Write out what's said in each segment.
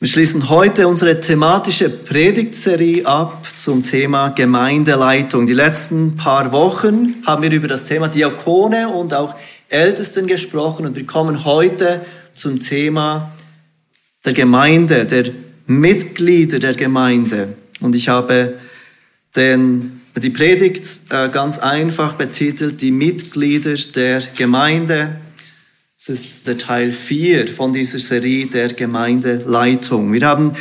Wir schließen heute unsere thematische Predigtserie ab zum Thema Gemeindeleitung. Die letzten paar Wochen haben wir über das Thema Diakone und auch Ältesten gesprochen und wir kommen heute zum Thema der Gemeinde, der Mitglieder der Gemeinde. Und ich habe den, die Predigt äh, ganz einfach betitelt, die Mitglieder der Gemeinde. Es ist der Teil 4 von dieser Serie der Gemeindeleitung. Wir haben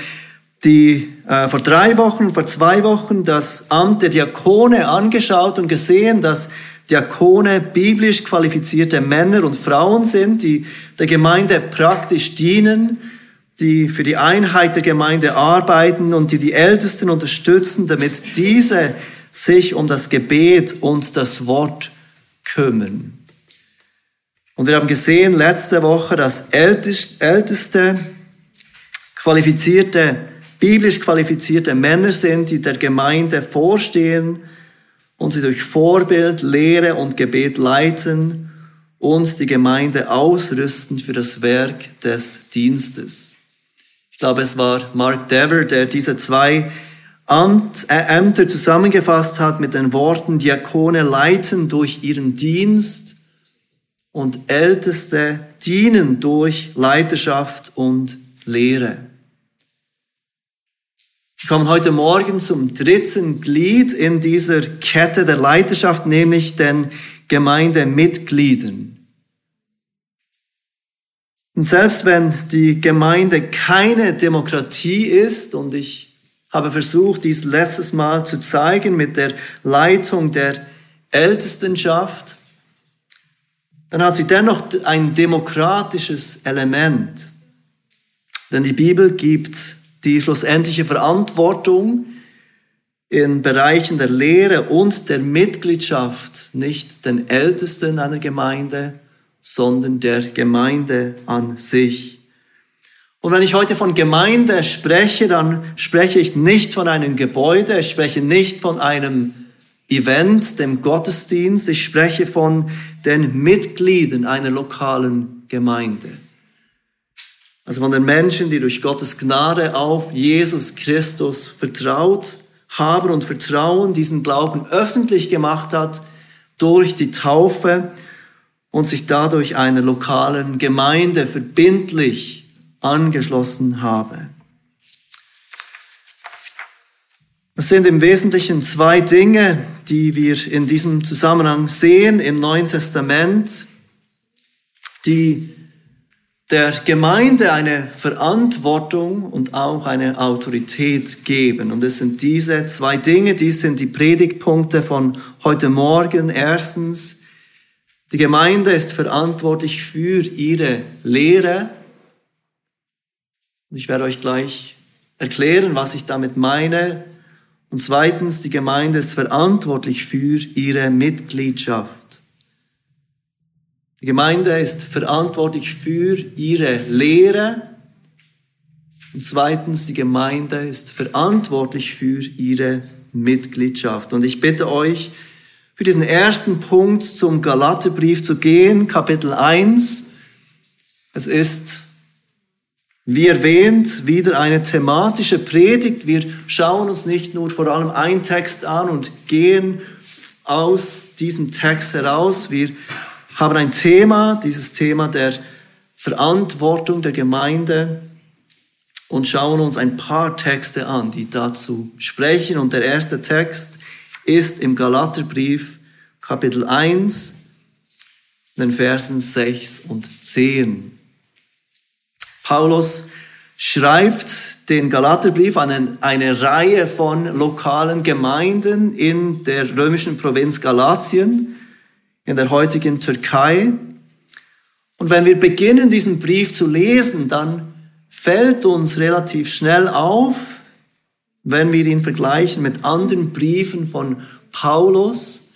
die, äh, vor drei Wochen, vor zwei Wochen das Amt der Diakone angeschaut und gesehen, dass Diakone biblisch qualifizierte Männer und Frauen sind, die der Gemeinde praktisch dienen, die für die Einheit der Gemeinde arbeiten und die die Ältesten unterstützen, damit diese sich um das Gebet und das Wort kümmern. Und wir haben gesehen letzte Woche, dass älteste, qualifizierte, biblisch qualifizierte Männer sind, die der Gemeinde vorstehen und sie durch Vorbild, Lehre und Gebet leiten und die Gemeinde ausrüsten für das Werk des Dienstes. Ich glaube, es war Mark Dever, der diese zwei Amt, äh, Ämter zusammengefasst hat mit den Worten, Diakone leiten durch ihren Dienst und Älteste dienen durch Leiterschaft und Lehre. Wir kommen heute Morgen zum dritten Glied in dieser Kette der Leiterschaft, nämlich den Gemeindemitgliedern. Und selbst wenn die Gemeinde keine Demokratie ist, und ich habe versucht, dies letztes Mal zu zeigen mit der Leitung der Ältestenschaft, dann hat sie dennoch ein demokratisches Element. Denn die Bibel gibt die schlussendliche Verantwortung in Bereichen der Lehre und der Mitgliedschaft nicht den Ältesten einer Gemeinde, sondern der Gemeinde an sich. Und wenn ich heute von Gemeinde spreche, dann spreche ich nicht von einem Gebäude, ich spreche nicht von einem Event, dem Gottesdienst. Ich spreche von den Mitgliedern einer lokalen Gemeinde. Also von den Menschen, die durch Gottes Gnade auf Jesus Christus vertraut haben und Vertrauen diesen Glauben öffentlich gemacht hat durch die Taufe und sich dadurch einer lokalen Gemeinde verbindlich angeschlossen habe. Es sind im Wesentlichen zwei Dinge, die wir in diesem Zusammenhang sehen im Neuen Testament, die der Gemeinde eine Verantwortung und auch eine Autorität geben. Und es sind diese zwei Dinge, die sind die Predigtpunkte von heute Morgen. Erstens, die Gemeinde ist verantwortlich für ihre Lehre. Ich werde euch gleich erklären, was ich damit meine. Und zweitens, die Gemeinde ist verantwortlich für ihre Mitgliedschaft. Die Gemeinde ist verantwortlich für ihre Lehre. Und zweitens, die Gemeinde ist verantwortlich für ihre Mitgliedschaft. Und ich bitte euch, für diesen ersten Punkt zum Galaterbrief zu gehen, Kapitel 1. Es ist wie erwähnt, wieder eine thematische Predigt. Wir schauen uns nicht nur vor allem einen Text an und gehen aus diesem Text heraus. Wir haben ein Thema, dieses Thema der Verantwortung der Gemeinde und schauen uns ein paar Texte an, die dazu sprechen. Und der erste Text ist im Galaterbrief Kapitel 1, den Versen 6 und 10. Paulus schreibt den Galaterbrief an eine, Reihe von lokalen Gemeinden in der römischen Provinz Galatien, in der heutigen Türkei. Und wenn wir beginnen, diesen Brief zu lesen, dann fällt uns relativ schnell auf, wenn wir ihn vergleichen mit anderen Briefen von Paulus,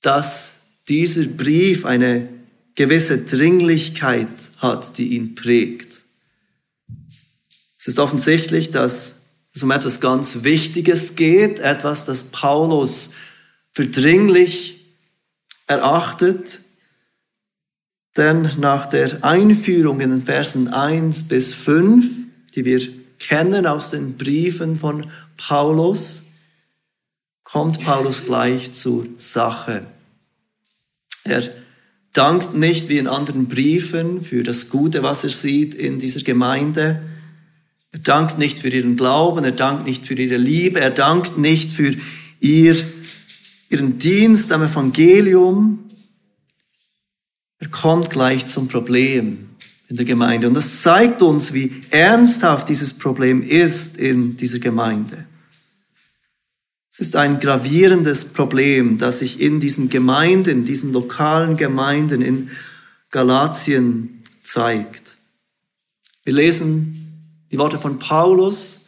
dass dieser Brief eine gewisse Dringlichkeit hat, die ihn prägt. Es ist offensichtlich, dass es um etwas ganz Wichtiges geht, etwas, das Paulus für dringlich erachtet. Denn nach der Einführung in den Versen 1 bis 5, die wir kennen aus den Briefen von Paulus, kommt Paulus gleich zur Sache. Er dankt nicht wie in anderen Briefen für das Gute, was er sieht in dieser Gemeinde. Er dankt nicht für ihren Glauben, er dankt nicht für ihre Liebe, er dankt nicht für ihr, ihren Dienst am Evangelium. Er kommt gleich zum Problem in der Gemeinde. Und das zeigt uns, wie ernsthaft dieses Problem ist in dieser Gemeinde. Es ist ein gravierendes Problem, das sich in diesen Gemeinden, diesen lokalen Gemeinden in Galatien zeigt. Wir lesen die Worte von Paulus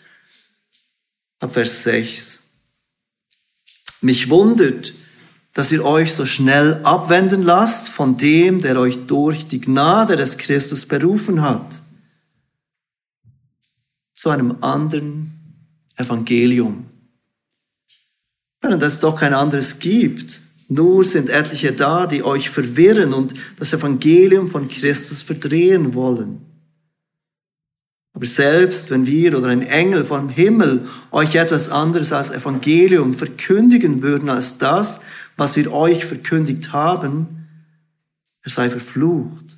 ab Vers 6. Mich wundert, dass ihr euch so schnell abwenden lasst von dem, der euch durch die Gnade des Christus berufen hat, zu einem anderen Evangelium. Wenn es doch kein anderes gibt, nur sind etliche da, die euch verwirren und das Evangelium von Christus verdrehen wollen. Aber selbst wenn wir oder ein Engel vom Himmel euch etwas anderes als Evangelium verkündigen würden als das, was wir euch verkündigt haben, er sei verflucht.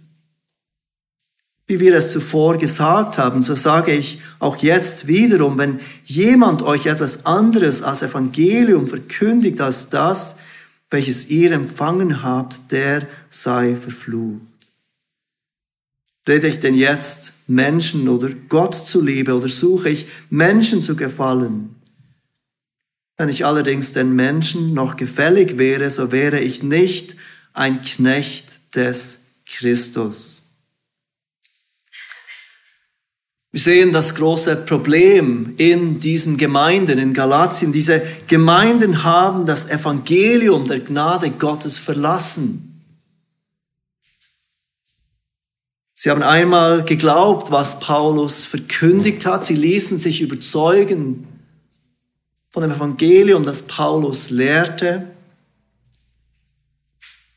Wie wir es zuvor gesagt haben, so sage ich auch jetzt wiederum, wenn jemand euch etwas anderes als Evangelium verkündigt als das, welches ihr empfangen habt, der sei verflucht. Rede ich denn jetzt Menschen oder Gott zuliebe oder suche ich Menschen zu gefallen? Wenn ich allerdings den Menschen noch gefällig wäre, so wäre ich nicht ein Knecht des Christus. Wir sehen das große Problem in diesen Gemeinden in Galatien. Diese Gemeinden haben das Evangelium der Gnade Gottes verlassen. Sie haben einmal geglaubt, was Paulus verkündigt hat. Sie ließen sich überzeugen von dem Evangelium, das Paulus lehrte.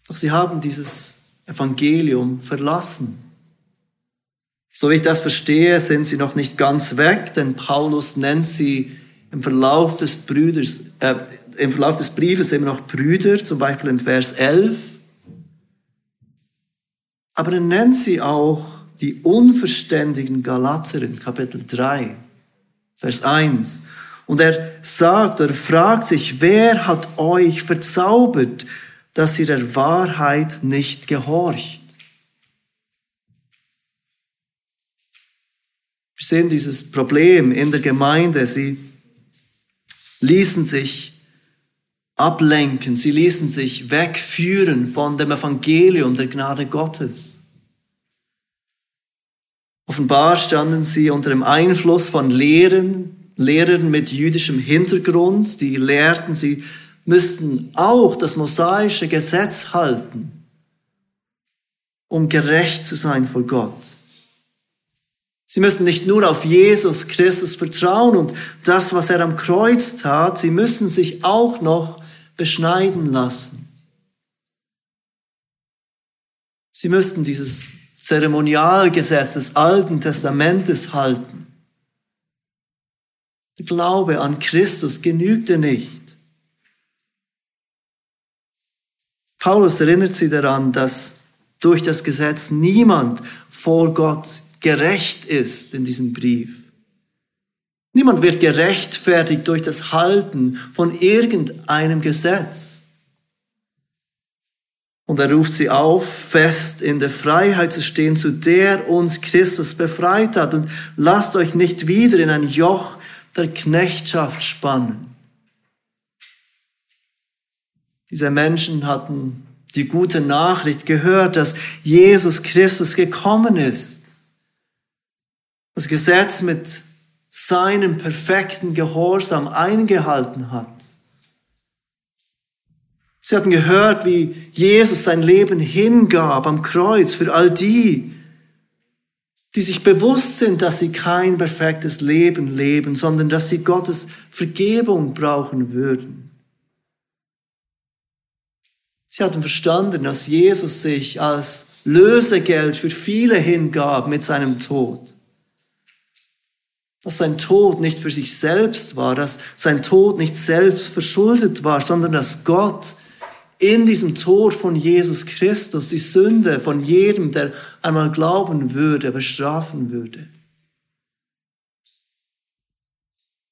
Doch sie haben dieses Evangelium verlassen. So wie ich das verstehe, sind sie noch nicht ganz weg, denn Paulus nennt sie im Verlauf des, Brüders, äh, im Verlauf des Briefes immer noch Brüder, zum Beispiel im Vers 11. Aber er nennt sie auch die unverständigen Galater in Kapitel 3, Vers 1. Und er sagt oder fragt sich, wer hat euch verzaubert, dass ihr der Wahrheit nicht gehorcht? Wir sehen dieses Problem in der Gemeinde. Sie ließen sich ablenken, sie ließen sich wegführen von dem Evangelium der Gnade Gottes. Offenbar standen sie unter dem Einfluss von Lehren, Lehrern mit jüdischem Hintergrund, die lehrten, sie müssten auch das mosaische Gesetz halten, um gerecht zu sein vor Gott. Sie müssen nicht nur auf Jesus Christus vertrauen und das, was er am Kreuz tat, sie müssen sich auch noch beschneiden lassen. Sie müssten dieses Zeremonialgesetz des Alten Testamentes halten. Der Glaube an Christus genügte nicht. Paulus erinnert sie daran, dass durch das Gesetz niemand vor Gott gerecht ist in diesem Brief. Niemand wird gerechtfertigt durch das Halten von irgendeinem Gesetz. Und er ruft sie auf, fest in der Freiheit zu stehen, zu der uns Christus befreit hat. Und lasst euch nicht wieder in ein Joch der Knechtschaft spannen. Diese Menschen hatten die gute Nachricht gehört, dass Jesus Christus gekommen ist. Das Gesetz mit seinem perfekten Gehorsam eingehalten hat. Sie hatten gehört, wie Jesus sein Leben hingab am Kreuz für all die, die sich bewusst sind, dass sie kein perfektes Leben leben, sondern dass sie Gottes Vergebung brauchen würden. Sie hatten verstanden, dass Jesus sich als Lösegeld für viele hingab mit seinem Tod. Dass sein Tod nicht für sich selbst war, dass sein Tod nicht selbst verschuldet war, sondern dass Gott in diesem Tod von Jesus Christus die Sünde von jedem, der einmal glauben würde, bestrafen würde.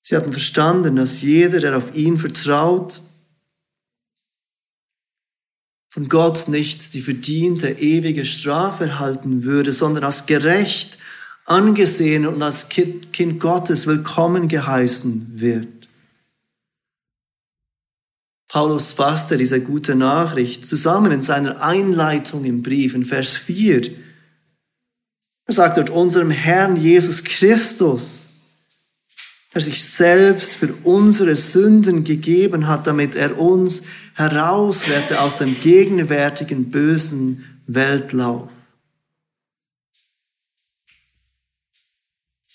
Sie hatten verstanden, dass jeder, der auf ihn vertraut, von Gott nicht die verdiente ewige Strafe erhalten würde, sondern als gerecht angesehen und als Kind Gottes willkommen geheißen wird. Paulus fasste diese gute Nachricht zusammen in seiner Einleitung im Brief in Vers 4. Er sagt dort, unserem Herrn Jesus Christus, der sich selbst für unsere Sünden gegeben hat, damit er uns herausrette aus dem gegenwärtigen bösen Weltlauf.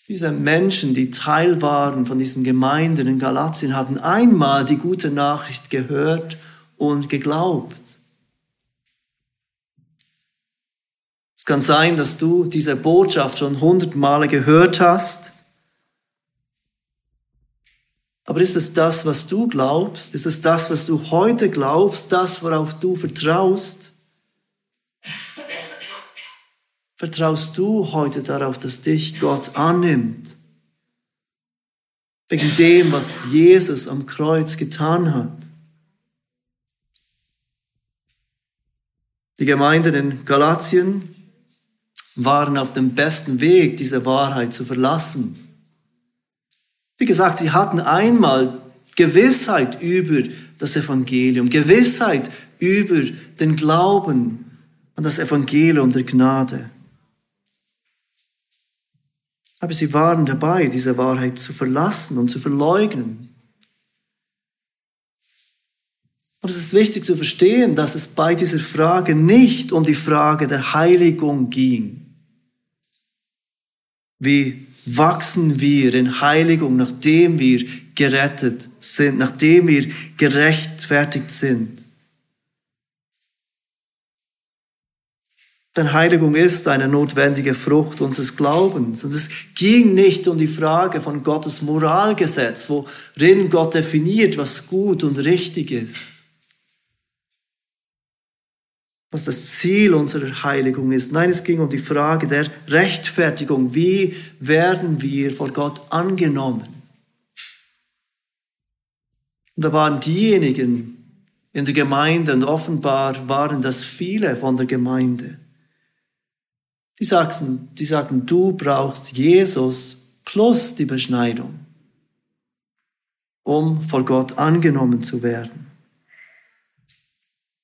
Diese Menschen, die Teil waren von diesen Gemeinden in Galatien, hatten einmal die gute Nachricht gehört und geglaubt. Es kann sein, dass du diese Botschaft schon hundert Male gehört hast. Aber ist es das, was du glaubst? Ist es das, was du heute glaubst? Das, worauf du vertraust? Vertraust du heute darauf, dass dich Gott annimmt? Wegen dem, was Jesus am Kreuz getan hat. Die Gemeinden in Galatien waren auf dem besten Weg, diese Wahrheit zu verlassen. Wie gesagt, sie hatten einmal Gewissheit über das Evangelium, Gewissheit über den Glauben an das Evangelium der Gnade. Aber sie waren dabei, diese Wahrheit zu verlassen und zu verleugnen. Und es ist wichtig zu verstehen, dass es bei dieser Frage nicht um die Frage der Heiligung ging. Wie wachsen wir in Heiligung, nachdem wir gerettet sind, nachdem wir gerechtfertigt sind? Denn Heiligung ist eine notwendige Frucht unseres Glaubens. Und es ging nicht um die Frage von Gottes Moralgesetz, worin Gott definiert, was gut und richtig ist. Was das Ziel unserer Heiligung ist. Nein, es ging um die Frage der Rechtfertigung. Wie werden wir vor Gott angenommen? Und da waren diejenigen in der Gemeinde, und offenbar waren das viele von der Gemeinde, die sagten, die sagten, du brauchst Jesus plus die Beschneidung, um vor Gott angenommen zu werden.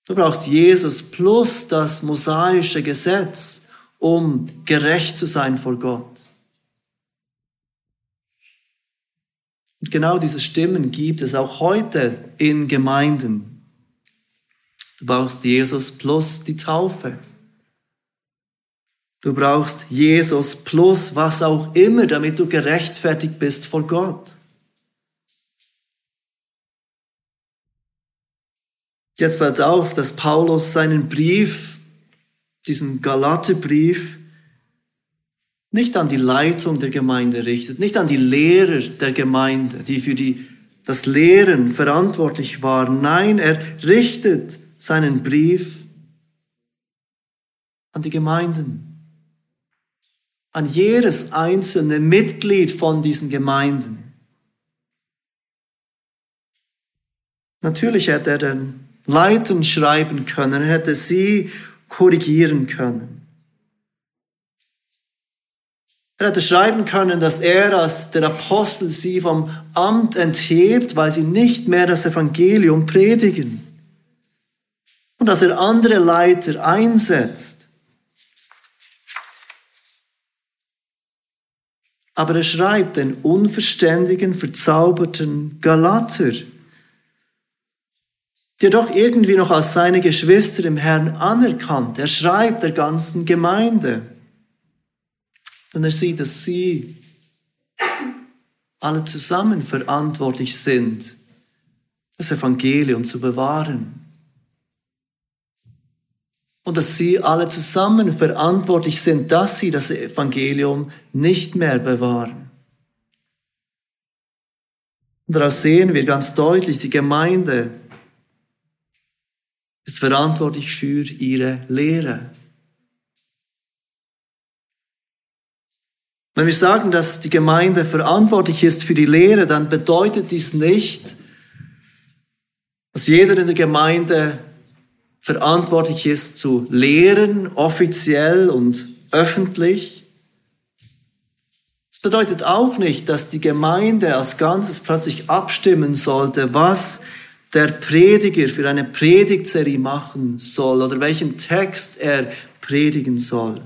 Du brauchst Jesus plus das mosaische Gesetz, um gerecht zu sein vor Gott. Und genau diese Stimmen gibt es auch heute in Gemeinden. Du brauchst Jesus plus die Taufe. Du brauchst Jesus plus was auch immer, damit du gerechtfertigt bist vor Gott. Jetzt fällt auf, dass Paulus seinen Brief, diesen Galaterbrief, nicht an die Leitung der Gemeinde richtet, nicht an die Lehrer der Gemeinde, die für die, das Lehren verantwortlich waren. Nein, er richtet seinen Brief an die Gemeinden an jedes einzelne Mitglied von diesen Gemeinden. Natürlich hätte er den Leitern schreiben können, er hätte sie korrigieren können. Er hätte schreiben können, dass er als der Apostel sie vom Amt enthebt, weil sie nicht mehr das Evangelium predigen. Und dass er andere Leiter einsetzt. Aber er schreibt den unverständigen, verzauberten Galater, der doch irgendwie noch als seine Geschwister im Herrn anerkannt. Er schreibt der ganzen Gemeinde. Denn er sieht, dass sie alle zusammen verantwortlich sind, das Evangelium zu bewahren und dass sie alle zusammen verantwortlich sind, dass sie das Evangelium nicht mehr bewahren. Und daraus sehen wir ganz deutlich, die Gemeinde ist verantwortlich für ihre Lehre. Wenn wir sagen, dass die Gemeinde verantwortlich ist für die Lehre, dann bedeutet dies nicht, dass jeder in der Gemeinde verantwortlich ist zu lehren, offiziell und öffentlich. Es bedeutet auch nicht, dass die Gemeinde als Ganzes plötzlich abstimmen sollte, was der Prediger für eine Predigtserie machen soll oder welchen Text er predigen soll.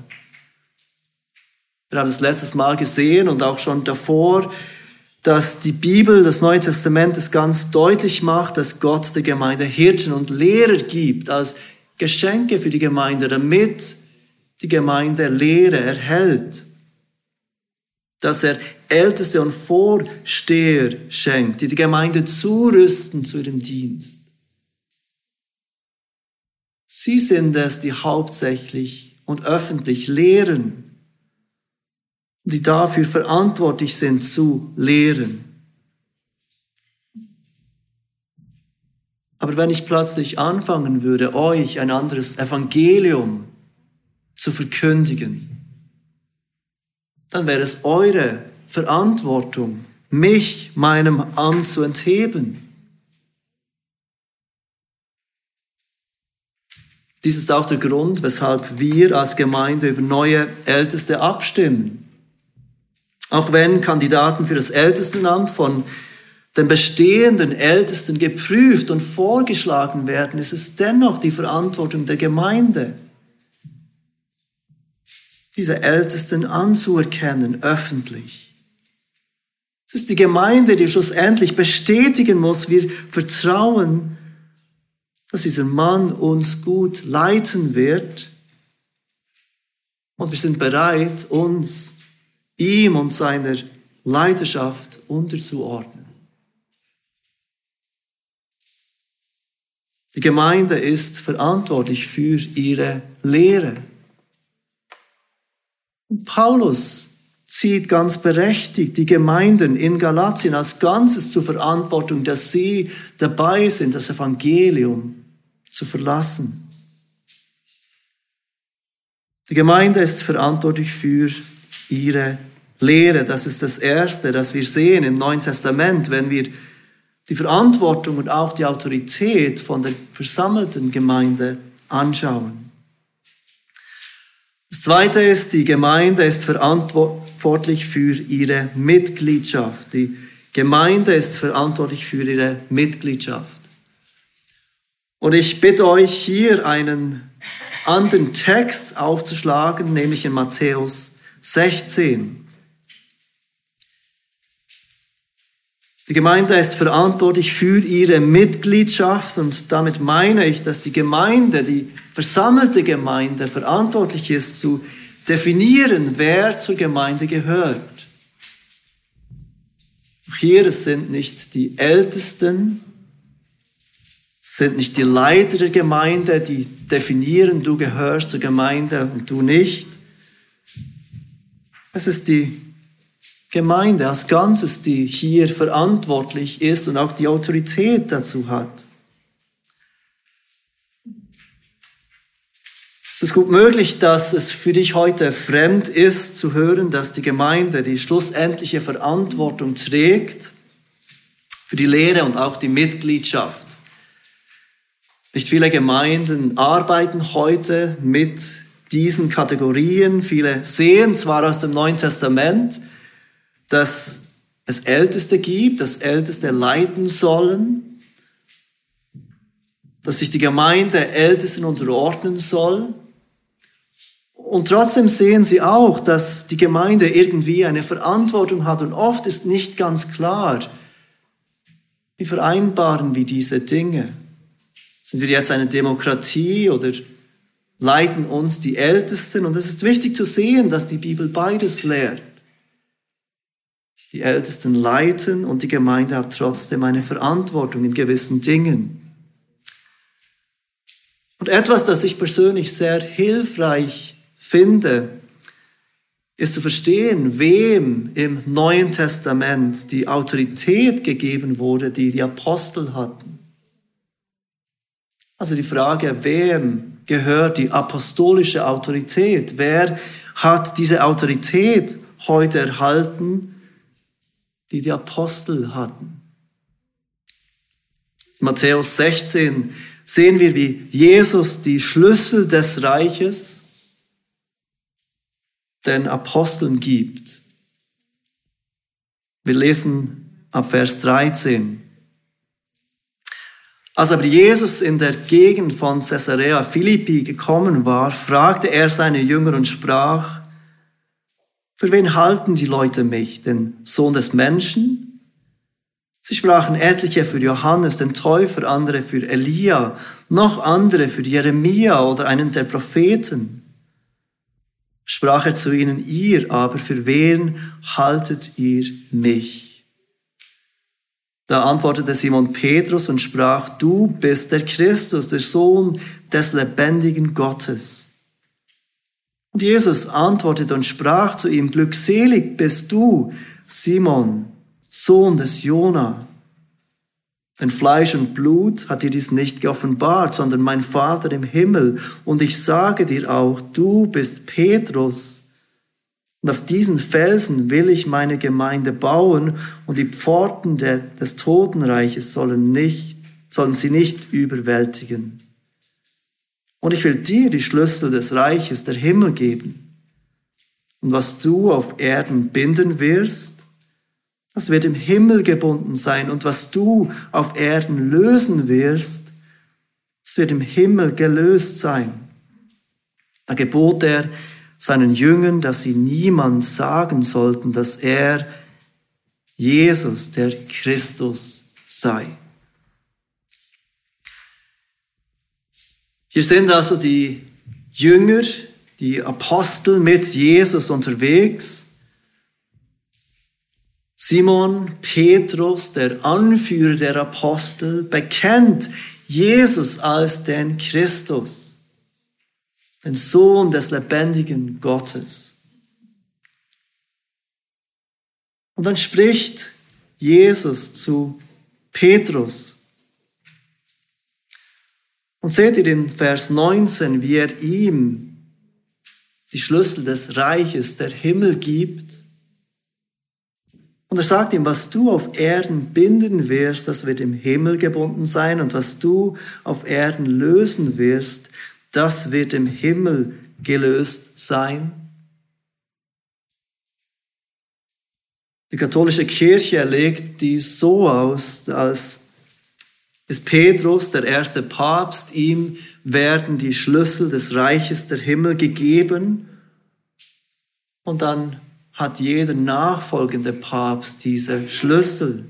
Wir haben es letztes Mal gesehen und auch schon davor, dass die Bibel, das Neue Testament es ganz deutlich macht, dass Gott der Gemeinde Hirten und Lehrer gibt als Geschenke für die Gemeinde, damit die Gemeinde Lehre erhält. Dass er Älteste und Vorsteher schenkt, die die Gemeinde zurüsten zu ihrem Dienst. Sie sind es, die hauptsächlich und öffentlich lehren die dafür verantwortlich sind zu lehren. Aber wenn ich plötzlich anfangen würde, euch ein anderes Evangelium zu verkündigen, dann wäre es eure Verantwortung, mich meinem Amt zu entheben. Dies ist auch der Grund, weshalb wir als Gemeinde über neue Älteste abstimmen. Auch wenn Kandidaten für das Ältestenamt von den bestehenden Ältesten geprüft und vorgeschlagen werden, ist es dennoch die Verantwortung der Gemeinde, diese Ältesten anzuerkennen, öffentlich. Es ist die Gemeinde, die schlussendlich bestätigen muss, wir vertrauen, dass dieser Mann uns gut leiten wird. Und wir sind bereit, uns ihm und seiner Leidenschaft unterzuordnen. Die Gemeinde ist verantwortlich für ihre Lehre. Und Paulus zieht ganz berechtigt die Gemeinden in Galatien als Ganzes zur Verantwortung, dass sie dabei sind, das Evangelium zu verlassen. Die Gemeinde ist verantwortlich für ihre Lehre. Das ist das Erste, das wir sehen im Neuen Testament, wenn wir die Verantwortung und auch die Autorität von der versammelten Gemeinde anschauen. Das Zweite ist, die Gemeinde ist verantwortlich für ihre Mitgliedschaft. Die Gemeinde ist verantwortlich für ihre Mitgliedschaft. Und ich bitte euch hier einen anderen Text aufzuschlagen, nämlich in Matthäus 16. Die Gemeinde ist verantwortlich für ihre Mitgliedschaft und damit meine ich, dass die Gemeinde, die versammelte Gemeinde verantwortlich ist zu definieren, wer zur Gemeinde gehört. Hier es sind nicht die Ältesten, es sind nicht die Leiter der Gemeinde, die definieren, du gehörst zur Gemeinde und du nicht. Es ist die Gemeinde als Ganzes, die hier verantwortlich ist und auch die Autorität dazu hat. Es ist gut möglich, dass es für dich heute fremd ist zu hören, dass die Gemeinde die schlussendliche Verantwortung trägt für die Lehre und auch die Mitgliedschaft. Nicht viele Gemeinden arbeiten heute mit diesen Kategorien. Viele sehen zwar aus dem Neuen Testament, dass es Älteste gibt, dass Älteste leiten sollen, dass sich die Gemeinde Ältesten unterordnen soll. Und trotzdem sehen sie auch, dass die Gemeinde irgendwie eine Verantwortung hat und oft ist nicht ganz klar, wie vereinbaren wir diese Dinge. Sind wir jetzt eine Demokratie oder leiten uns die Ältesten. Und es ist wichtig zu sehen, dass die Bibel beides lehrt. Die Ältesten leiten und die Gemeinde hat trotzdem eine Verantwortung in gewissen Dingen. Und etwas, das ich persönlich sehr hilfreich finde, ist zu verstehen, wem im Neuen Testament die Autorität gegeben wurde, die die Apostel hatten. Also die Frage, wem gehört die apostolische Autorität? Wer hat diese Autorität heute erhalten, die die Apostel hatten? Matthäus 16 sehen wir, wie Jesus die Schlüssel des Reiches den Aposteln gibt. Wir lesen ab Vers 13. Als aber Jesus in der Gegend von Caesarea Philippi gekommen war, fragte er seine Jünger und sprach, für wen halten die Leute mich, den Sohn des Menschen? Sie sprachen etliche für Johannes, den Täufer, andere für Elia, noch andere für Jeremia oder einen der Propheten sprach er zu ihnen, ihr aber, für wen haltet ihr mich? Da antwortete Simon Petrus und sprach, du bist der Christus, der Sohn des lebendigen Gottes. Und Jesus antwortete und sprach zu ihm, glückselig bist du, Simon, Sohn des Jona, denn Fleisch und Blut hat dir dies nicht geoffenbart, sondern mein Vater im Himmel. Und ich sage dir auch, du bist Petrus. Und auf diesen Felsen will ich meine Gemeinde bauen und die Pforten der, des Totenreiches sollen, nicht, sollen sie nicht überwältigen. Und ich will dir die Schlüssel des Reiches der Himmel geben. Und was du auf Erden binden wirst, das wird im Himmel gebunden sein. Und was du auf Erden lösen wirst, das wird im Himmel gelöst sein. Da gebot er seinen Jüngern, dass sie niemand sagen sollten, dass er Jesus, der Christus sei. Hier sind also die Jünger, die Apostel mit Jesus unterwegs. Simon Petrus, der Anführer der Apostel, bekennt Jesus als den Christus, den Sohn des lebendigen Gottes. Und dann spricht Jesus zu Petrus. Und seht ihr in Vers 19, wie er ihm die Schlüssel des Reiches der Himmel gibt und er sagt ihm, was du auf Erden binden wirst, das wird im Himmel gebunden sein, und was du auf Erden lösen wirst, das wird im Himmel gelöst sein. Die katholische Kirche legt dies so aus, als ist Petrus, der erste Papst, ihm werden die Schlüssel des Reiches der Himmel gegeben und dann hat jeder nachfolgende Papst diese Schlüssel.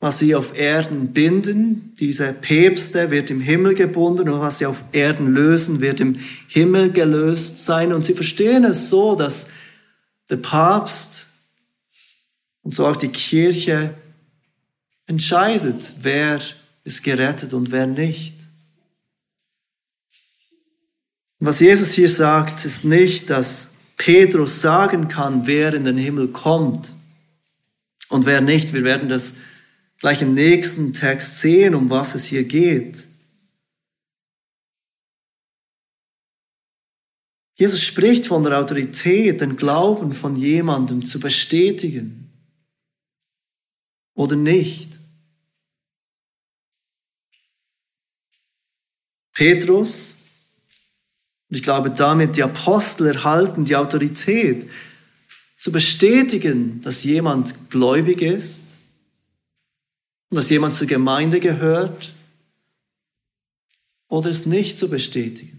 Was sie auf Erden binden, diese Päpste wird im Himmel gebunden und was sie auf Erden lösen, wird im Himmel gelöst sein. Und sie verstehen es so, dass der Papst und so auch die Kirche entscheidet, wer ist gerettet und wer nicht. was Jesus hier sagt, ist nicht, dass Petrus sagen kann, wer in den Himmel kommt und wer nicht. Wir werden das gleich im nächsten Text sehen, um was es hier geht. Jesus spricht von der Autorität, den Glauben von jemandem zu bestätigen oder nicht. Petrus und ich glaube, damit die Apostel erhalten die Autorität, zu bestätigen, dass jemand gläubig ist und dass jemand zur Gemeinde gehört oder es nicht zu bestätigen.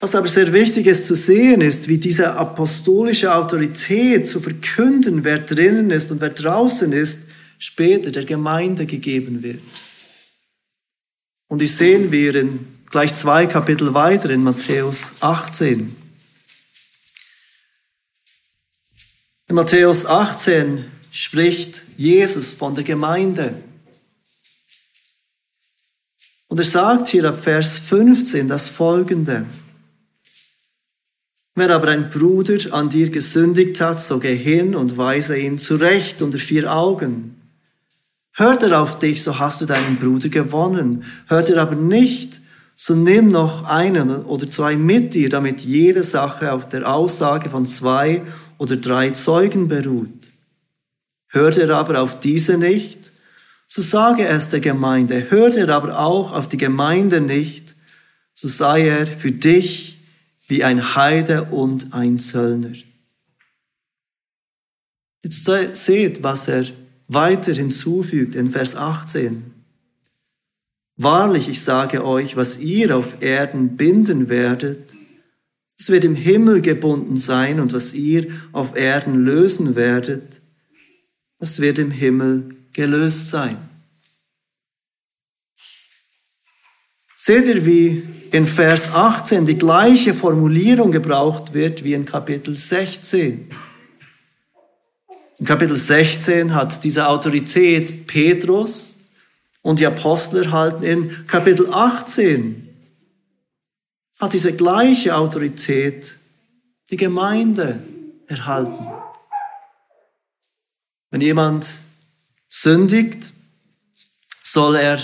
Was aber sehr wichtig ist zu sehen, ist, wie diese apostolische Autorität zu verkünden, wer drinnen ist und wer draußen ist, später der Gemeinde gegeben wird. Und die sehen wir in gleich zwei Kapitel weiter in Matthäus 18. In Matthäus 18 spricht Jesus von der Gemeinde. Und er sagt hier ab Vers 15 das folgende. Wer aber ein Bruder an dir gesündigt hat, so geh hin und weise ihn zurecht unter vier Augen. Hört er auf dich, so hast du deinen Bruder gewonnen. Hört er aber nicht, so nimm noch einen oder zwei mit dir, damit jede Sache auf der Aussage von zwei oder drei Zeugen beruht. Hört er aber auf diese nicht, so sage es der Gemeinde. Hört er aber auch auf die Gemeinde nicht, so sei er für dich wie ein Heide und ein Zöllner. Jetzt seht, was er weiter hinzufügt in Vers 18. Wahrlich, ich sage euch, was ihr auf Erden binden werdet, es wird im Himmel gebunden sein und was ihr auf Erden lösen werdet, es wird im Himmel gelöst sein. Seht ihr, wie in Vers 18 die gleiche Formulierung gebraucht wird wie in Kapitel 16? In Kapitel 16 hat diese Autorität Petrus und die Apostel erhalten in Kapitel 18 hat diese gleiche Autorität die Gemeinde erhalten. Wenn jemand sündigt, soll er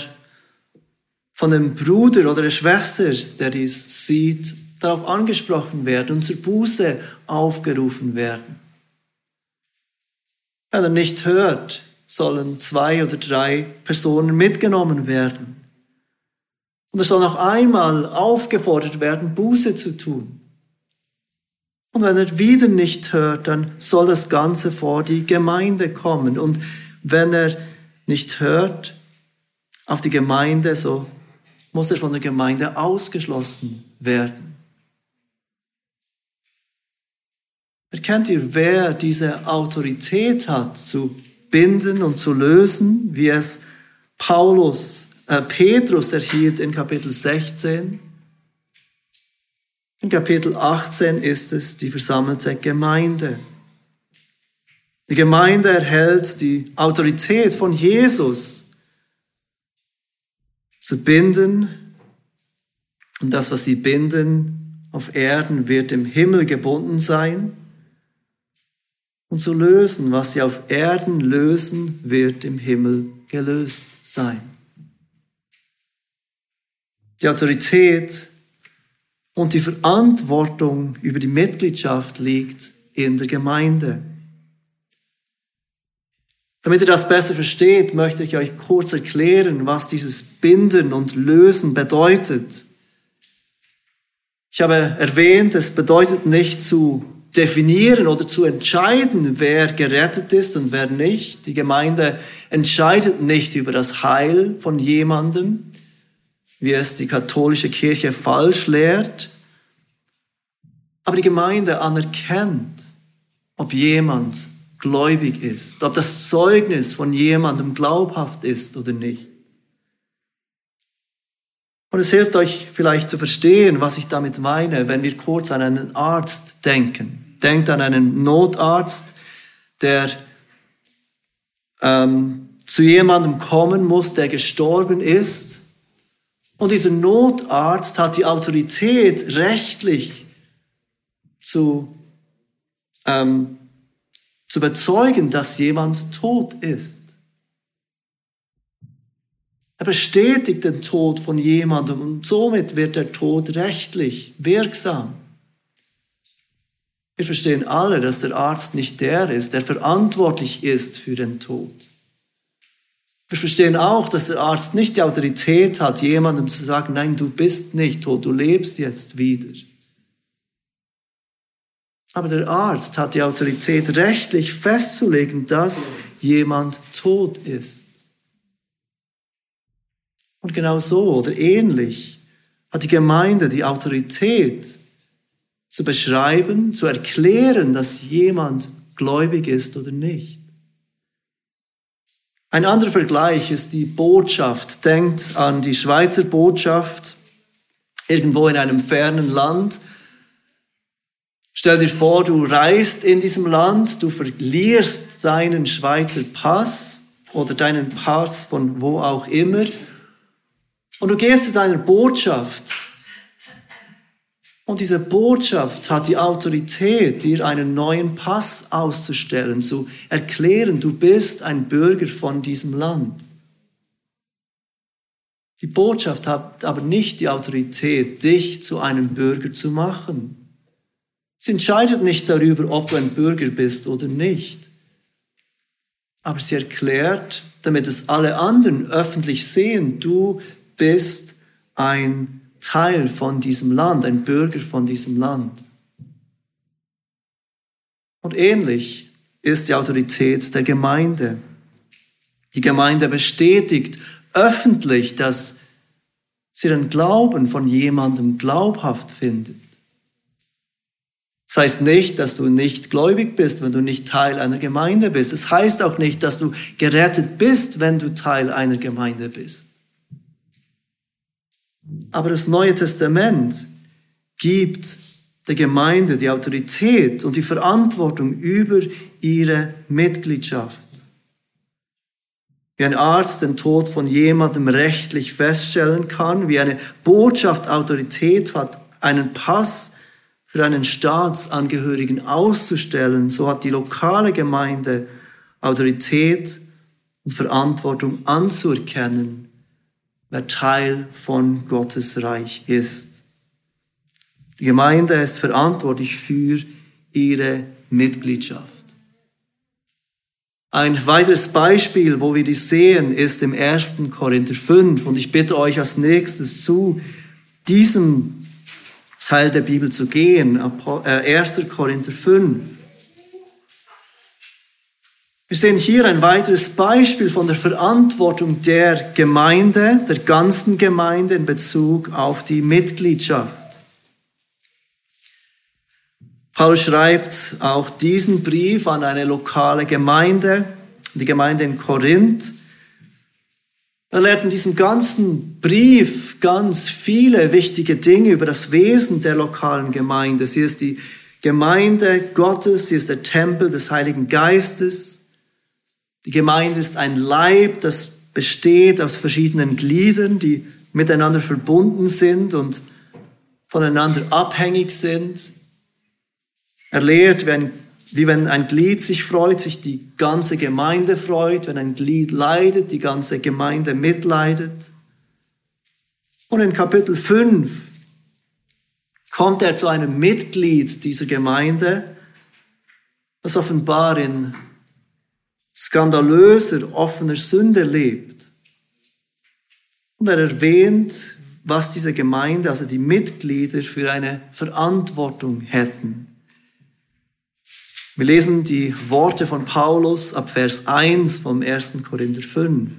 von dem Bruder oder der Schwester, der dies sieht, darauf angesprochen werden und zur Buße aufgerufen werden. Wenn er nicht hört, sollen zwei oder drei Personen mitgenommen werden. Und er soll noch einmal aufgefordert werden, Buße zu tun. Und wenn er wieder nicht hört, dann soll das Ganze vor die Gemeinde kommen. Und wenn er nicht hört auf die Gemeinde, so muss er von der Gemeinde ausgeschlossen werden. Erkennt ihr, wer diese Autorität hat zu binden und zu lösen, wie es Paulus, äh, Petrus erhielt in Kapitel 16. In Kapitel 18 ist es die versammelte Gemeinde. Die Gemeinde erhält die Autorität von Jesus zu binden und das, was sie binden auf Erden, wird im Himmel gebunden sein und zu lösen, was sie auf Erden lösen, wird im Himmel gelöst sein. Die Autorität und die Verantwortung über die Mitgliedschaft liegt in der Gemeinde. Damit ihr das besser versteht, möchte ich euch kurz erklären, was dieses Binden und Lösen bedeutet. Ich habe erwähnt, es bedeutet nicht zu definieren oder zu entscheiden, wer gerettet ist und wer nicht. Die Gemeinde entscheidet nicht über das Heil von jemandem, wie es die katholische Kirche falsch lehrt. Aber die Gemeinde anerkennt, ob jemand gläubig ist, ob das Zeugnis von jemandem glaubhaft ist oder nicht. Und es hilft euch vielleicht zu verstehen, was ich damit meine, wenn wir kurz an einen Arzt denken. Denkt an einen Notarzt, der ähm, zu jemandem kommen muss, der gestorben ist. Und dieser Notarzt hat die Autorität, rechtlich zu, ähm, zu bezeugen, dass jemand tot ist. Er bestätigt den Tod von jemandem und somit wird der Tod rechtlich wirksam. Wir verstehen alle, dass der Arzt nicht der ist, der verantwortlich ist für den Tod. Wir verstehen auch, dass der Arzt nicht die Autorität hat, jemandem zu sagen, nein, du bist nicht tot, du lebst jetzt wieder. Aber der Arzt hat die Autorität, rechtlich festzulegen, dass jemand tot ist. Und genau so oder ähnlich hat die Gemeinde die Autorität, zu beschreiben, zu erklären, dass jemand gläubig ist oder nicht. Ein anderer Vergleich ist die Botschaft. Denkt an die Schweizer Botschaft irgendwo in einem fernen Land. Stell dir vor, du reist in diesem Land, du verlierst deinen Schweizer Pass oder deinen Pass von wo auch immer und du gehst zu deiner Botschaft Und diese Botschaft hat die Autorität, dir einen neuen Pass auszustellen, zu erklären, du bist ein Bürger von diesem Land. Die Botschaft hat aber nicht die Autorität, dich zu einem Bürger zu machen. Sie entscheidet nicht darüber, ob du ein Bürger bist oder nicht. Aber sie erklärt, damit es alle anderen öffentlich sehen, du bist ein Teil von diesem Land, ein Bürger von diesem Land. Und ähnlich ist die Autorität der Gemeinde. Die Gemeinde bestätigt öffentlich, dass sie den Glauben von jemandem glaubhaft findet. Das heißt nicht, dass du nicht gläubig bist, wenn du nicht Teil einer Gemeinde bist. Es heißt auch nicht, dass du gerettet bist, wenn du Teil einer Gemeinde bist. Aber das Neue Testament gibt der Gemeinde die Autorität und die Verantwortung über ihre Mitgliedschaft. Wie ein Arzt den Tod von jemandem rechtlich feststellen kann, wie eine Botschaft Autorität hat, einen Pass für einen Staatsangehörigen auszustellen, so hat die lokale Gemeinde Autorität und Verantwortung anzuerkennen, wer Teil von Gottes Reich ist. Die Gemeinde ist verantwortlich für ihre Mitgliedschaft. Ein weiteres Beispiel, wo wir dies sehen, ist im 1. Korinther 5. Und ich bitte euch als nächstes zu diesem Teil der Bibel zu gehen, 1. Äh, Korinther 5. Wir sehen hier ein weiteres Beispiel von der Verantwortung der Gemeinde, der ganzen Gemeinde in Bezug auf die Mitgliedschaft. Paul schreibt auch diesen Brief an eine lokale Gemeinde, die Gemeinde in Korinth. Er lernt in diesem ganzen Brief ganz viele wichtige Dinge über das Wesen der lokalen Gemeinde. Sie ist die Gemeinde Gottes, sie ist der Tempel des Heiligen Geistes. Die Gemeinde ist ein Leib, das besteht aus verschiedenen Gliedern, die miteinander verbunden sind und voneinander abhängig sind. Er lehrt, wenn, wie wenn ein Glied sich freut, sich die ganze Gemeinde freut. Wenn ein Glied leidet, die ganze Gemeinde mitleidet. Und in Kapitel 5 kommt er zu einem Mitglied dieser Gemeinde, das offenbar in skandalöser, offener Sünde lebt. Und er erwähnt, was diese Gemeinde, also die Mitglieder, für eine Verantwortung hätten. Wir lesen die Worte von Paulus ab Vers 1 vom 1. Korinther 5.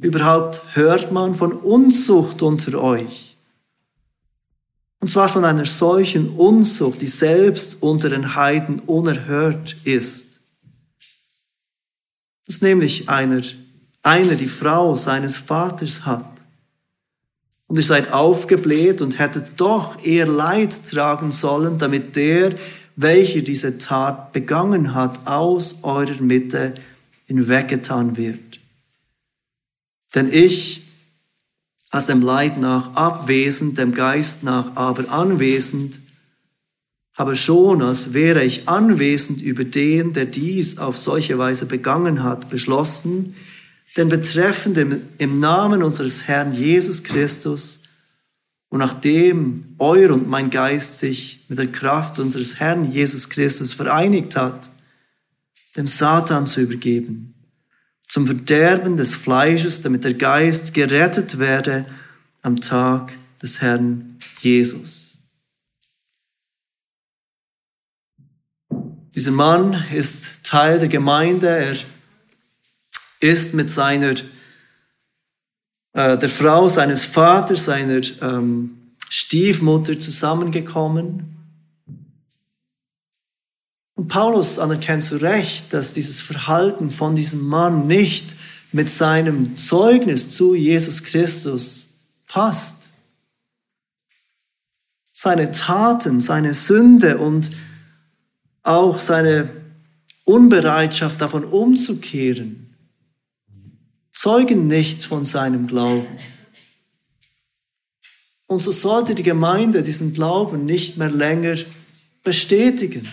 Überhaupt hört man von Unzucht unter euch. Und zwar von einer solchen Unzucht, die selbst unter den Heiden unerhört ist. Dass nämlich einer, einer die Frau seines Vaters hat. Und ihr seid aufgebläht und hättet doch eher Leid tragen sollen, damit der, welcher diese Tat begangen hat, aus eurer Mitte hinweggetan wird. Denn ich, als dem Leib nach abwesend, dem Geist nach aber anwesend, habe schon, als wäre ich anwesend über den, der dies auf solche Weise begangen hat, beschlossen, den Betreffenden im Namen unseres Herrn Jesus Christus und nachdem euer und mein Geist sich mit der Kraft unseres Herrn Jesus Christus vereinigt hat, dem Satan zu übergeben, zum Verderben des Fleisches, damit der Geist gerettet werde am Tag des Herrn Jesus. Dieser Mann ist Teil der Gemeinde, er ist mit seiner äh, der Frau seines Vaters, seiner ähm, Stiefmutter zusammengekommen. Und Paulus anerkennt zu Recht, dass dieses Verhalten von diesem Mann nicht mit seinem Zeugnis zu Jesus Christus passt. Seine Taten, seine Sünde und auch seine Unbereitschaft davon umzukehren zeugen nicht von seinem Glauben. Und so sollte die Gemeinde diesen Glauben nicht mehr länger bestätigen.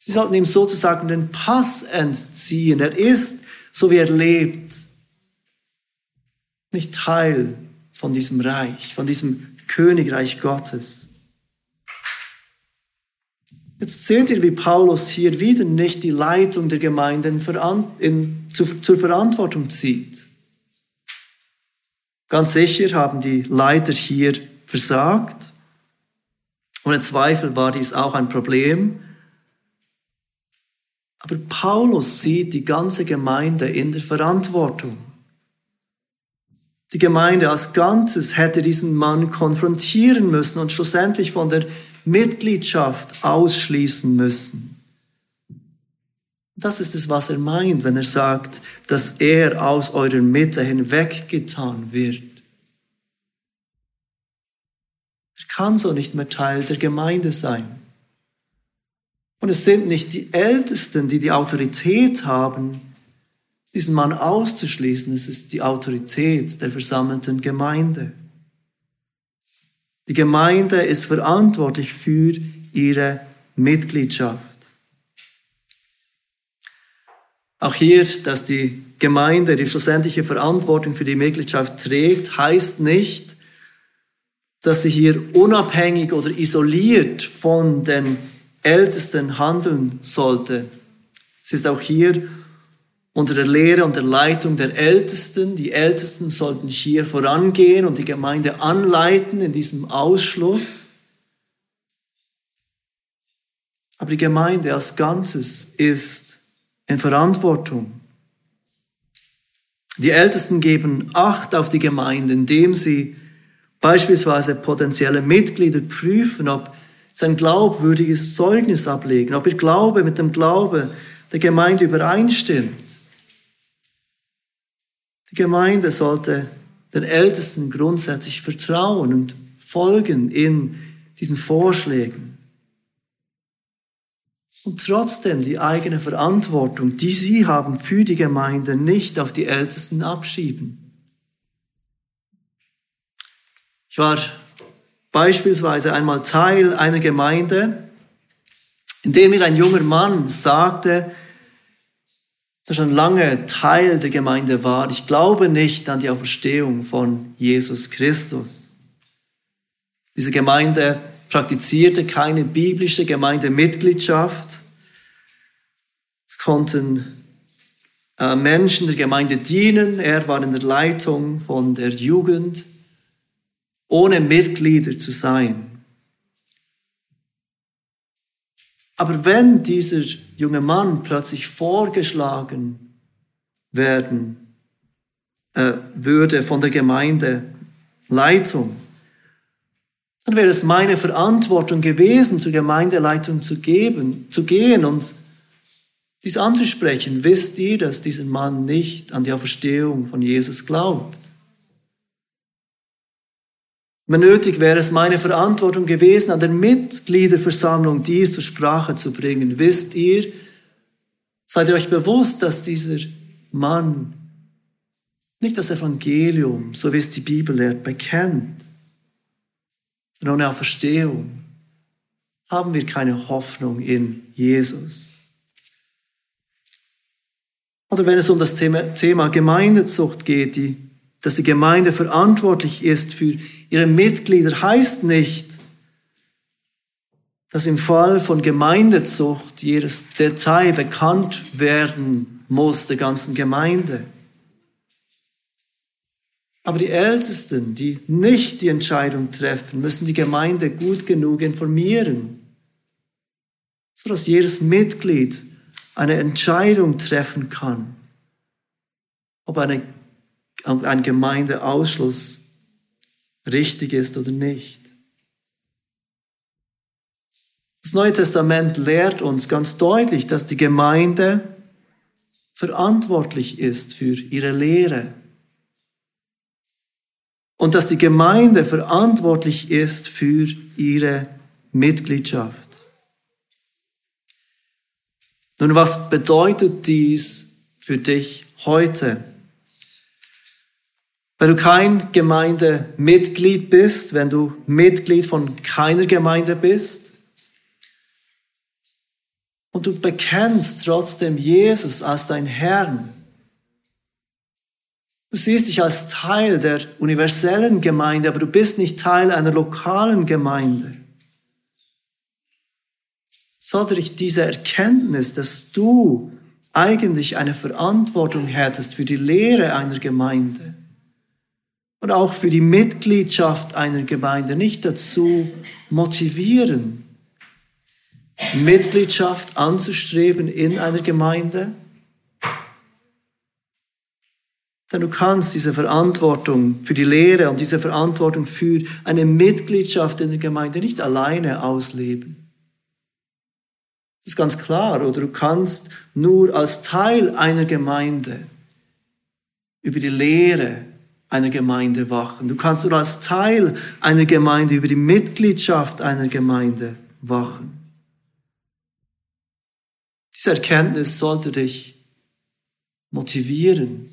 Sie sollten ihm sozusagen den Pass entziehen. Er ist, so wie er lebt, nicht Teil von diesem Reich, von diesem Königreich Gottes. Jetzt seht ihr, wie Paulus hier wieder nicht die Leitung der Gemeinde in, in, zu, zur Verantwortung zieht. Ganz sicher haben die Leiter hier versagt. Ohne Zweifel war dies auch ein Problem. Aber Paulus sieht die ganze Gemeinde in der Verantwortung. Die Gemeinde als Ganzes hätte diesen Mann konfrontieren müssen und schlussendlich von der Mitgliedschaft ausschließen müssen. Das ist es, was er meint, wenn er sagt, dass er aus eurer Mitte hinweggetan wird. Er kann so nicht mehr Teil der Gemeinde sein. Und es sind nicht die Ältesten, die die Autorität haben, diesen Mann auszuschließen. Es ist die Autorität der versammelten Gemeinde. Die Gemeinde ist verantwortlich für ihre Mitgliedschaft. Auch hier, dass die Gemeinde die schlussendliche Verantwortung für die Mitgliedschaft trägt, heißt nicht, dass sie hier unabhängig oder isoliert von den Ältesten handeln sollte. Es ist auch hier unter der Lehre und der Leitung der Ältesten. Die Ältesten sollten hier vorangehen und die Gemeinde anleiten in diesem Ausschluss. Aber die Gemeinde als Ganzes ist in Verantwortung. Die Ältesten geben Acht auf die Gemeinde, indem sie beispielsweise potenzielle Mitglieder prüfen, ob sein glaubwürdiges Zeugnis ablegen, ob ihr Glaube mit dem Glaube der Gemeinde übereinstimmt. Die Gemeinde sollte den Ältesten grundsätzlich vertrauen und folgen in diesen Vorschlägen und trotzdem die eigene Verantwortung, die sie haben für die Gemeinde, nicht auf die Ältesten abschieben. Ich war beispielsweise einmal Teil einer Gemeinde, in dem mir ein junger Mann sagte, der schon lange Teil der Gemeinde war, ich glaube nicht an die Auferstehung von Jesus Christus. Diese Gemeinde praktizierte keine biblische Gemeindemitgliedschaft. Es konnten äh, Menschen der Gemeinde dienen. Er war in der Leitung von der Jugend, ohne Mitglieder zu sein. Aber wenn dieser junge Mann plötzlich vorgeschlagen werden äh, würde von der Gemeindeleitung, dann wäre es meine Verantwortung gewesen, zur Gemeindeleitung zu geben, zu gehen und dies anzusprechen. Wisst ihr, dass dieser Mann nicht an die Auferstehung von Jesus glaubt? Wenn nötig wäre es meine Verantwortung gewesen, an der Mitgliederversammlung dies zur Sprache zu bringen. Wisst ihr, seid ihr euch bewusst, dass dieser Mann nicht das Evangelium, so wie es die Bibel lehrt, bekennt? Und ohne Auferstehung haben wir keine Hoffnung in Jesus. Oder wenn es um das Thema, Thema Gemeindezucht geht, die, dass die Gemeinde verantwortlich ist für ihre Mitglieder, heißt nicht, dass im Fall von Gemeindezucht jedes Detail bekannt werden muss der ganzen Gemeinde. Aber die Ältesten, die nicht die Entscheidung treffen, müssen die Gemeinde gut genug informieren, sodass jedes Mitglied eine Entscheidung treffen kann, ob eine, ein Gemeindeausschluss richtig ist oder nicht. Das Neue Testament lehrt uns ganz deutlich, dass die Gemeinde verantwortlich ist für ihre Lehre und dass die Gemeinde verantwortlich ist für ihre Mitgliedschaft. Nun, was bedeutet dies für dich heute? Wenn du kein Gemeindemitglied bist, wenn du Mitglied von keiner Gemeinde bist und du bekennst trotzdem Jesus als dein Herrn, du siehst dich als Teil der universellen Gemeinde, aber du bist nicht Teil einer lokalen Gemeinde, sollte dich diese Erkenntnis, dass du eigentlich eine Verantwortung hättest für die Lehre einer Gemeinde, und auch für die Mitgliedschaft einer Gemeinde nicht dazu motivieren, Mitgliedschaft anzustreben in einer Gemeinde. Denn du kannst diese Verantwortung für die Lehre und diese Verantwortung für eine Mitgliedschaft in der Gemeinde nicht alleine ausleben. Das ist ganz klar. Oder du kannst nur als Teil einer Gemeinde über die Lehre einer Gemeinde wachen. Du kannst nur als Teil einer Gemeinde über die Mitgliedschaft einer Gemeinde wachen. Diese Erkenntnis sollte dich motivieren,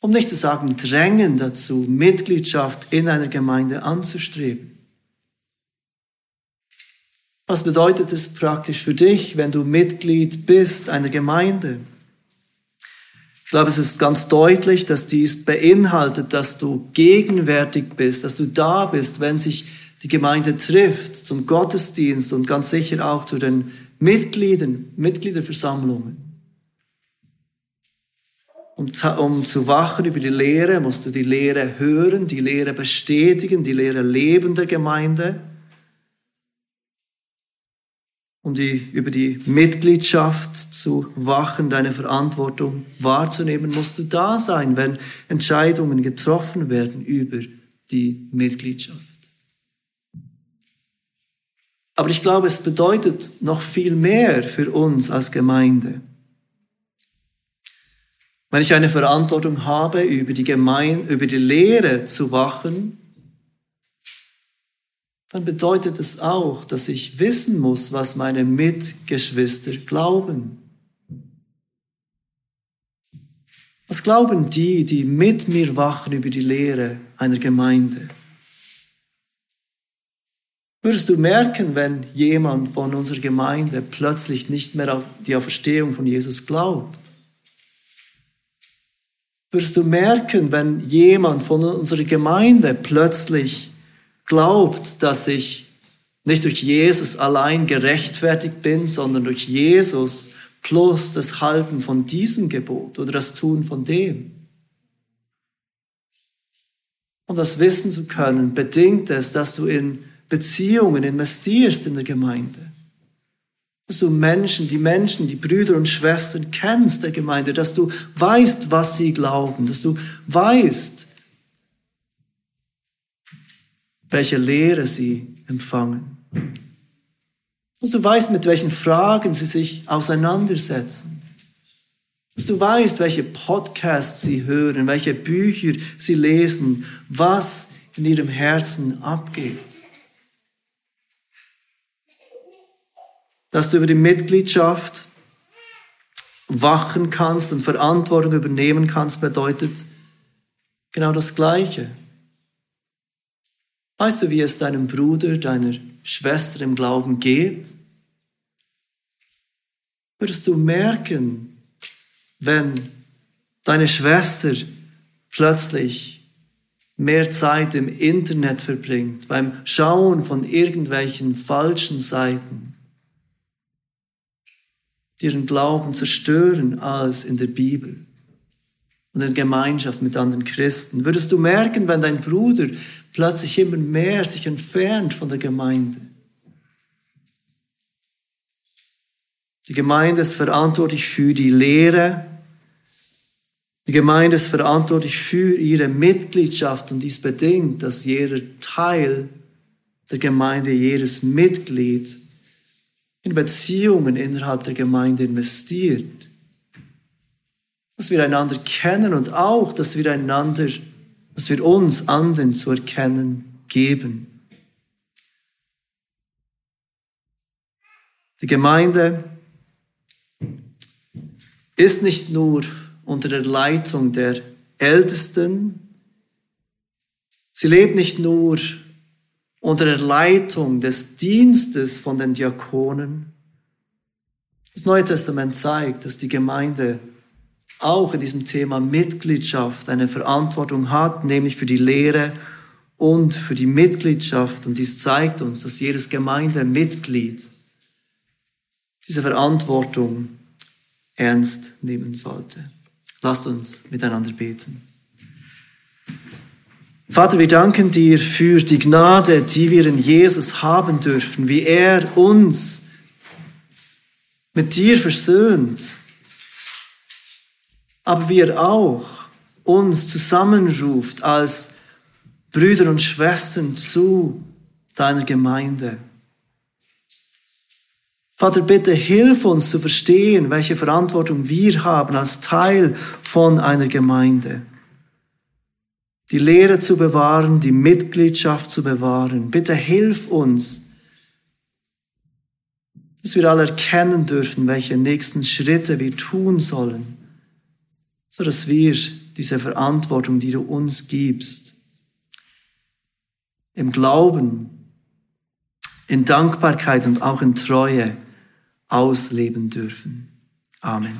um nicht zu sagen drängen dazu, Mitgliedschaft in einer Gemeinde anzustreben. Was bedeutet es praktisch für dich, wenn du Mitglied bist einer Gemeinde? Ich glaube, es ist ganz deutlich, dass dies beinhaltet, dass du gegenwärtig bist, dass du da bist, wenn sich die Gemeinde trifft zum Gottesdienst und ganz sicher auch zu den Mitgliedern, Mitgliederversammlungen. Um, um zu wachen über die Lehre, musst du die Lehre hören, die Lehre bestätigen, die Lehre leben der Gemeinde um die, über die Mitgliedschaft zu wachen, deine Verantwortung wahrzunehmen, musst du da sein, wenn Entscheidungen getroffen werden über die Mitgliedschaft. Aber ich glaube, es bedeutet noch viel mehr für uns als Gemeinde. Wenn ich eine Verantwortung habe, über die, Gemeinde, über die Lehre zu wachen, dann bedeutet es auch, dass ich wissen muss, was meine Mitgeschwister glauben. Was glauben die, die mit mir wachen über die Lehre einer Gemeinde? Würdest du merken, wenn jemand von unserer Gemeinde plötzlich nicht mehr auf die Auferstehung von Jesus glaubt? Würdest du merken, wenn jemand von unserer Gemeinde plötzlich glaubt, dass ich nicht durch Jesus allein gerechtfertigt bin, sondern durch Jesus plus das Halten von diesem Gebot oder das Tun von dem. Um das wissen zu können, bedingt es, dass du in Beziehungen investierst in der Gemeinde. Dass du Menschen, die Menschen, die Brüder und Schwestern kennst der Gemeinde, dass du weißt, was sie glauben, dass du weißt, welche Lehre sie empfangen. Dass du weißt, mit welchen Fragen sie sich auseinandersetzen. Dass du weißt, welche Podcasts sie hören, welche Bücher sie lesen, was in ihrem Herzen abgeht. Dass du über die Mitgliedschaft wachen kannst und Verantwortung übernehmen kannst, bedeutet genau das Gleiche. Weißt du, wie es deinem Bruder, deiner Schwester im Glauben geht? Würdest du merken, wenn deine Schwester plötzlich mehr Zeit im Internet verbringt, beim Schauen von irgendwelchen falschen Seiten, die ihren Glauben zerstören als in der Bibel und in Gemeinschaft mit anderen Christen. Würdest du merken, wenn dein Bruder plötzlich immer mehr sich entfernt von der Gemeinde? Die Gemeinde ist verantwortlich für die Lehre. Die Gemeinde ist verantwortlich für ihre Mitgliedschaft und dies bedingt, dass jeder Teil der Gemeinde, jedes Mitglied in Beziehungen innerhalb der Gemeinde investiert dass wir einander kennen und auch, dass wir einander, dass wir uns anderen zu erkennen geben. Die Gemeinde ist nicht nur unter der Leitung der Ältesten Sie lebt nicht nur unter der Leitung des Dienstes von den Diakonen. Das Neue Testament zeigt, dass die Gemeinde auch in diesem Thema Mitgliedschaft eine Verantwortung hat, nämlich für die Lehre und für die Mitgliedschaft. Und dies zeigt uns, dass jedes Gemeindemitglied diese Verantwortung ernst nehmen sollte. Lasst uns miteinander beten. Vater, wir danken dir für die Gnade, die wir in Jesus haben dürfen, wie er uns mit dir versöhnt, aber wie er auch uns zusammenruft als Brüder und Schwestern zu deiner Gemeinde. Vater, bitte hilf uns zu verstehen, welche Verantwortung wir haben als Teil von einer Gemeinde die Lehre zu bewahren, die Mitgliedschaft zu bewahren. Bitte hilf uns, dass wir alle erkennen dürfen, welche nächsten Schritte wir tun sollen, so dass wir diese Verantwortung, die du uns gibst, im Glauben, in Dankbarkeit und auch in Treue ausleben dürfen. Amen.